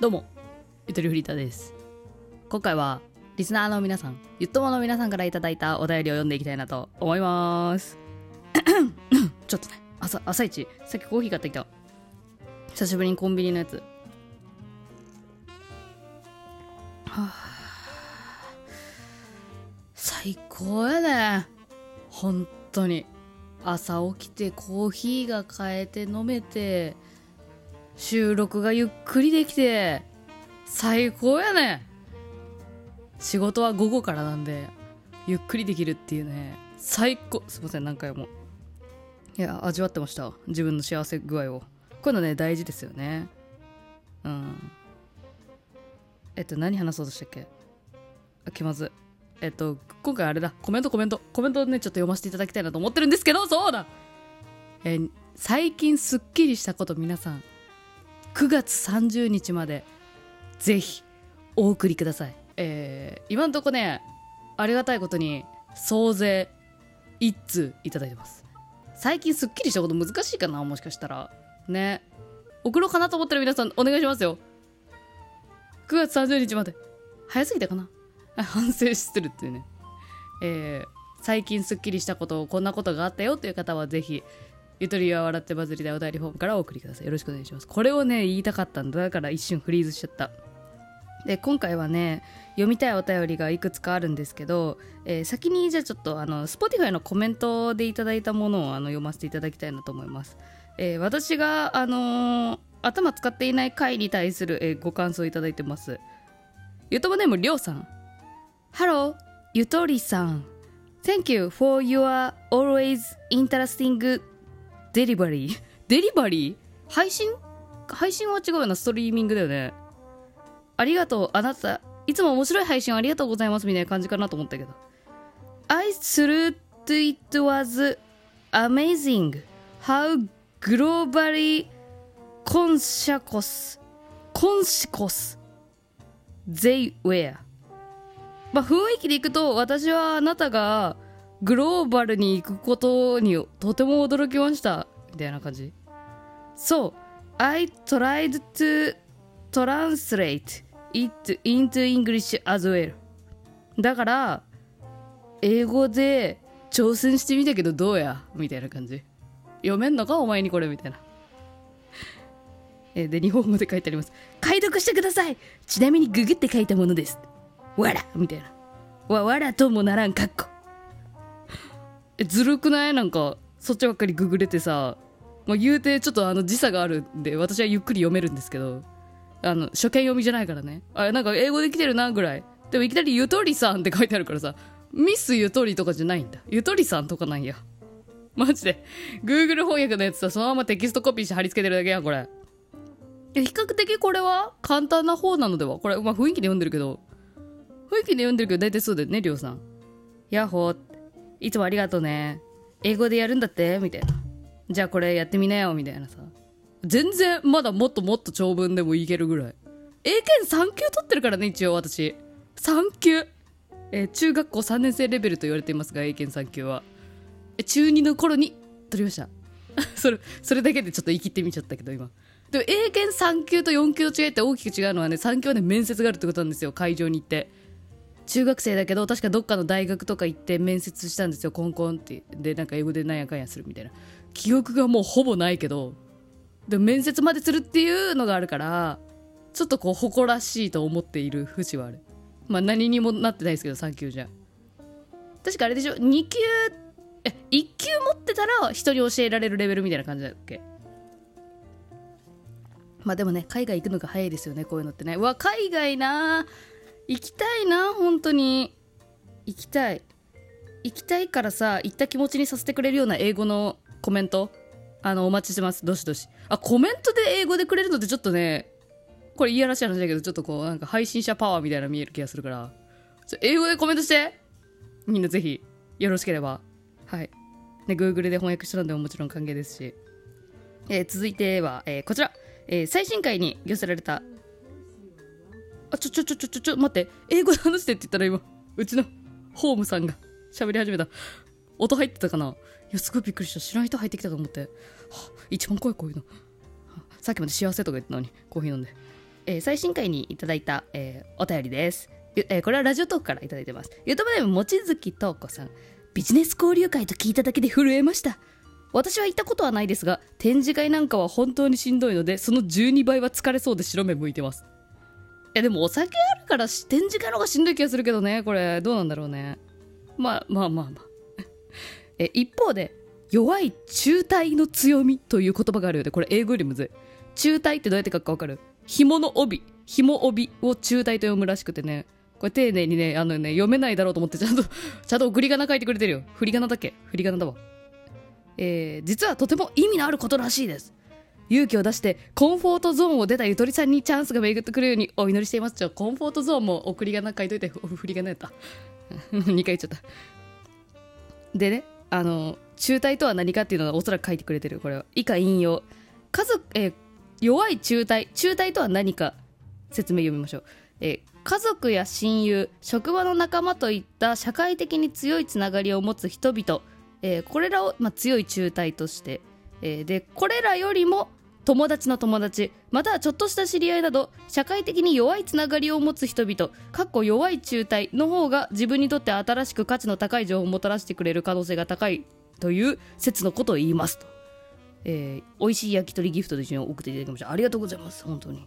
どうも、ゆとりフリーターです。今回は、リスナーの皆さん、ゆっともの皆さんからいただいたお便りを読んでいきたいなと思います。ちょっとね、朝、朝一、さっきコーヒー買ってきた。久しぶりにコンビニのやつ。はあ、最高やね。本当に。朝起きてコーヒーが買えて飲めて、収録がゆっくりできて最高やね。仕事は午後からなんでゆっくりできるっていうね。最高。すいません何回も。いや味わってました。自分の幸せ具合を。こういうのね大事ですよね。うん。えっと何話そうとしたっけ？あ気まず。えっと今回あれだ。コメントコメント。コメントねちょっと読ませていただきたいなと思ってるんですけどそうだ。え最近すっきりしたこと皆さん9月30日までぜひお送りください、えー今んとこねありがたいことに総勢1通いただいてます。最近すっきりしたこと難しいかなもしかしたら。ね。送ろうかなと思ってる皆さんお願いしますよ。9月30日まで。早すぎたかな。反省してるっていうね。えー最近すっきりしたことこんなことがあったよという方はぜひゆとりは笑ってバズりたいお便りフォームからお送りください。よろしくお願いします。これをね、言いたかったんだ。だから一瞬フリーズしちゃった。で、今回はね、読みたいお便りがいくつかあるんですけど、えー先にじゃあちょっと、あの、Spotify のコメントでいただいたものをあの読ませていただきたいなと思います。えー私が、あのー頭使っていない回に対する、えーご感想いただいてます。ゆともネームりょうさん。Hello, ゆとりさん。Thank you for your always interesting デリバリーデリバリー配信？配信は違うよなストリーミングだよね。ありがとうあなた。いつも面白い配信ありがとうございますみたいな感じかなと思ったけど。I thought it was amazing. How globally conscious conscious they were. まあ雰囲気でいくと私はあなたがグローバルに行くことにとても驚きました。みたいな感じ。そう。I tried to translate it into English as well. だから英語で挑戦してみたけどどうや？みたいな感じ。読めんのか？お前にこれ？みたいな。えで日本語で書いてあります。解読してください！ちなみにググって書いたものです。わら！みたいな。わわらともならんかっこえずるくない？なんかそっちばっかりググれてさ、まあ、言うてちょっとあの時差があるんで私はゆっくり読めるんですけど。あの初見読みじゃないからね。あれなんか英語できてるなぐらい。でもいきなりゆとりさんって書いてあるからさ。ミスゆとりとかじゃないんだ。ゆとりさんとかなんや。マジで。Google 翻訳のやつさそのままテキストコピーして貼り付けてるだけやんこれ。いや比較的これは簡単な方なのでは？これ、まあ、雰囲気で読んでるけど。雰囲気で読んでるけど大体そうだよねりょうさん。ヤッホー。っていつもありがとうね。英語でやるんだって？みたいな。じゃあこれやってみなよ。みたいなさ。全然まだもっともっと長文でもいけるぐらい。英検3級取ってるからね一応私。3級。えー中学校3年生レベルと言われていますが英検3級は。え中2の頃に取りました。それそれだけでちょっと生きてみちゃったけど今。でも英検3級と4級の違いって大きく違うのはね3級はね面接があるってことなんですよ。会場に行って。中学生だけど確かどっかの大学とか行って面接したんですよ。コンコンって。でなんか英語でなんやかんやするみたいな。記憶がもうほぼないけどでも面接までするっていうのがあるからちょっとこう誇らしいと思っている節はある。まあ何にもなってないですけど3級じゃ。確かあれでしょ？2級え1級持ってたら人に教えられるレベルみたいな感じだっけ？まあでもね海外行くのが早いですよねこういうのってね。うわ海外な行きたいな本当に。行きたい。行きたいからさ行った気持ちにさせてくれるような英語のコメント。あのお待ちしてます。どしどし。あコメントで英語でくれるのってちょっとねこれいやらしい話だけどちょっとこうなんか配信者パワーみたいな見える気がするから。英語でコメントして。みんなぜひよろしければ。はい。ね Google で翻訳したのでももちろん歓迎ですし、えー続いては、えーこちら、えー最新回に寄せられたあちょちょちょちょちょちょ待って。英語で話してって言ったら今うちのホームさんが喋り始めた。音入ってたかな？いやすごいびっくりした。知らん人入ってきたと思って、一番怖いこういうの、さっきまで幸せとか言ったのにコーヒー飲んで。えー最新回にいただいた、えーお便りです、えーこれはラジオトークからいただいてます。ゆとばネームもちづきとうこさん。ビジネス交流会と聞いただけで震えました。私は行ったことはないですが展示会なんかは本当にしんどいのでその12倍は疲れそうで白目向いてます。いやでもお酒あるから展示会の方がしんどい気がするけどねこれ。どうなんだろうね。まあまあまあまあ。え一方で弱い中体の強みという言葉があるようでこれ英語よりむずい。中体ってどうやって書くか分かる？紐の帯。紐帯を中体と読むらしくてね。これ丁寧にねあのね読めないだろうと思ってちゃんと ちゃんと送り仮名書いてくれてるよ。振り仮名だっけ。振り仮名だわ。えー実はとても意味のあることらしいです。勇気を出してコンフォートゾーンを出たゆとりさんにチャンスが巡ってくるようにお祈りしています。ちょコンフォートゾーンも送り仮名書いといて振り仮名やった2回言っちゃったでねあの中体とは何かっていうのはおそらく書いてくれてる。これは以下引用。家族、えー弱い中体中体とは何か説明読みましょう、えー家族や親友職場の仲間といった社会的に強いつながりを持つ人々、えーこれらを、まあ、強い中体として、えーでこれらよりも友達の友達またはちょっとした知り合いなど社会的に弱いつながりを持つ人々かっこ弱い中体の方が自分にとって新しく価値の高い情報をもたらしてくれる可能性が高いという説のことを言いますと、えー美味しい焼き鳥ギフトと一緒に送っていただきました。ありがとうございます本当に、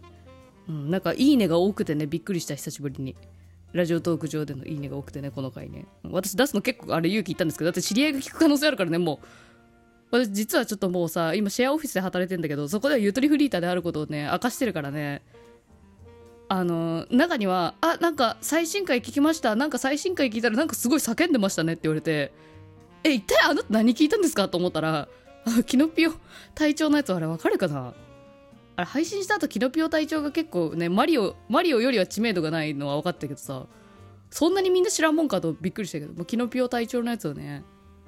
うん、なんかいいねが多くてねびっくりした久しぶりに。ラジオトーク上でのいいねが多くてねこの回ね。私出すの結構あれ勇気いったんですけどだって知り合いが聞く可能性あるからねもう。私実はちょっともうさ今シェアオフィスで働いてんだけどそこではゆとりフリーターであることをね明かしてるからねあの中には「あなんか最新回聞きましたなんか最新回聞いたらなんかすごい叫んでましたね」って言われて「え一体あなた何聞いたんですか?」と思ったらキノピオ隊長のやつあれわかるかな？あれ配信した後キノピオ隊長が結構ねマリオマリオよりは知名度がないのは分かったけどさそんなにみんな知らんもんかとびっくりしたけどもうキノピオ隊長のやつをね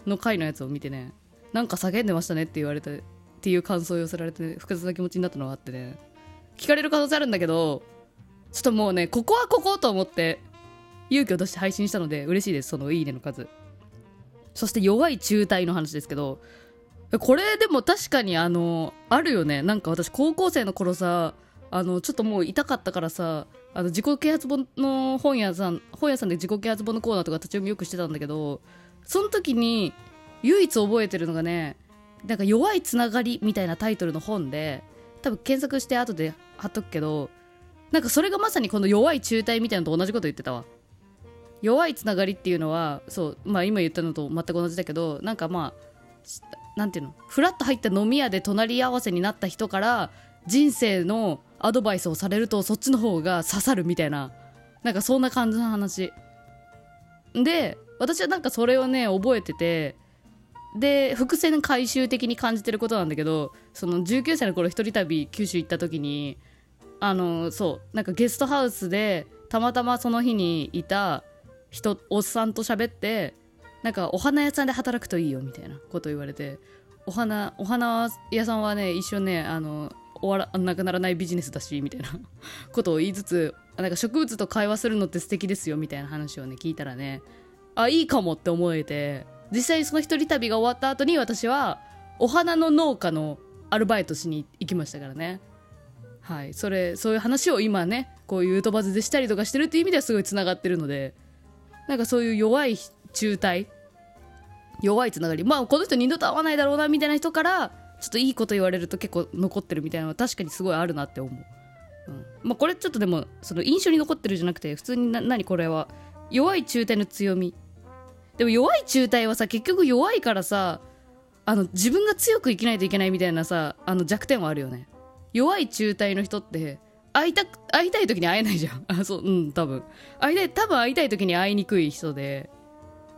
の回のやつを見てねなんか叫んでましたねって言われてっていう感想を寄せられて複雑な気持ちになったのがあってね。聞かれる可能性あるんだけどちょっともうねここはここと思って勇気を出して配信したので嬉しいです。そのいいねの数。そして弱い中体の話ですけどこれでも確かにあのあるよね。なんか私高校生の頃さあのちょっともう痛かったからさあの自己啓発本の本屋さん本屋さんで自己啓発本のコーナーとか立ち読みよくしてたんだけどその時に唯一覚えてるのがねなんか弱いつながりみたいなタイトルの本で多分検索して後で貼っとくけどなんかそれがまさにこの弱い中体みたいなのと同じこと言ってたわ。弱いつながりっていうのはそうまあ今言ったのと全く同じだけどなんかまあなんていうの？フラッと入った飲み屋で隣り合わせになった人から人生のアドバイスをされるとそっちの方が刺さるみたいななんかそんな感じの話。で私はなんかそれをね覚えててで伏線回収的に感じてることなんだけどその19歳の頃一人旅九州行った時にあのそうなんかゲストハウスでたまたまその日にいた人おっさんと喋ってなんかお花屋さんで働くといいよみたいなこと言われてお花お花屋さんはね一生ねあの終わらなくならないビジネスだしみたいな ことを言いつつなんか植物と会話するのって素敵ですよみたいな話をね聞いたらねあいいかもって思えて実際その一人旅が終わった後に私はお花の農家のアルバイトしに行きましたからね。はい。それそういう話を今ねこういうとばずでしたりとかしてるっていう意味ではすごいつながってるのでなんかそういう弱い中体弱いつながり。まあこの人二度と会わないだろうなみたいな人からちょっといいこと言われると結構残ってるみたいなのは確かにすごいあるなって思う、うん。まあ、これちょっとでもその印象に残ってるじゃなくて普通にな何これは。弱い中体の強み。でも弱い中体はさ結局弱いからさあの自分が強く生きないといけないみたいなさあの弱点はあるよね。弱い中体の人って会いたく会いたい時に会えないじゃん。あそううん多分。会いたい多分会いたい時に会いにくい人で。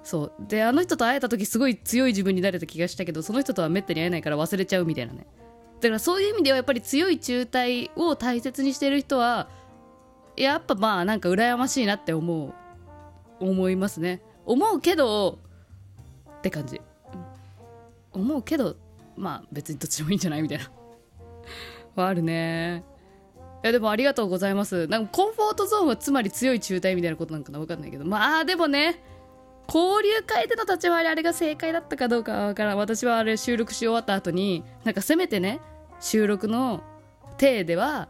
そう。であの人と会えた時すごい強い自分になれた気がしたけどその人とはめったに会えないから忘れちゃうみたいなね。だからそういう意味ではやっぱり強い中体を大切にしてる人はやっぱまあなんか羨ましいなって思う。思いますね。思うけどって感じ。思うけどまあ別にどっちでもいいんじゃない？みたいな。はあるね。いやでもありがとうございます。なんかコンフォートゾーンはつまり強い中体みたいなことなんかな？分かんないけど。まあでもね交流会での立ち回りあれが正解だったかどうかは分からん。私はあれ収録し終わった後になんかせめてね収録の体では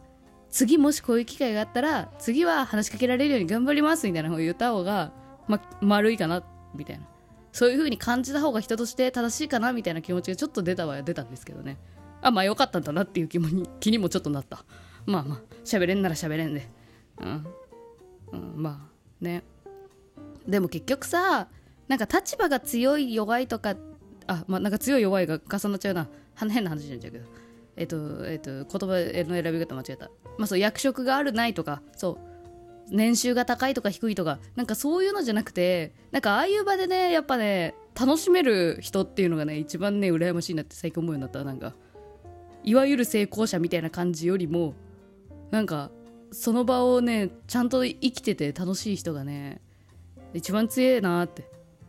次もしこういう機会があったら次は話しかけられるように頑張りますみたいな方を言った方が、ま、丸いかなみたいな。そういう風に感じた方が人として正しいかなみたいな気持ちがちょっと出たは出たんですけどね。あまあよかったんだなっていう気も 気にもちょっとなった。まあまあ喋れんなら喋れんで。うん、うん、まあね。でも結局さなんか立場が強い弱いとかあまあなんか強い弱いが重なっちゃうな。変な話になっちゃうけど。えっ、とえっ、と言葉の選び方間違えた。まあそう役職があるないとかそう。年収が高いとか低いとかなんかそういうのじゃなくてなんかああいう場でねやっぱね楽しめる人っていうのがね一番ね羨ましいなって最近思うようになった。なんかいわゆる成功者みたいな感じよりもなんかその場をねちゃんと生きてて楽しい人がね一番強いなって、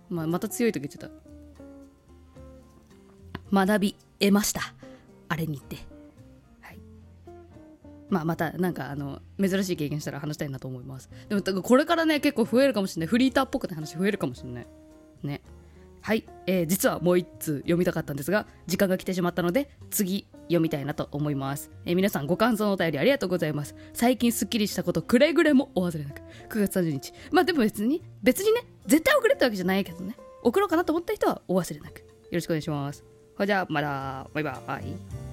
まあ、また強いと言っちゃった。学び得ました。あれに行って。まあまたなんかあの珍しい経験したら話したいなと思います。でもこれからね結構増えるかもしれない。フリーターっぽくて話増えるかもしれない。ね。はい、えー、実はもう一通読みたかったんですが時間が来てしまったので次読みたいなと思います、えー、皆さんご感想のお便りありがとうございます。最近すっきりしたことくれぐれもお忘れなく。9月30日まあでも別に別にね絶対送れってわけじゃないけどね。送ろうかなと思った人はお忘れなく。よろしくお願いします。ほじゃあまだバイバイ。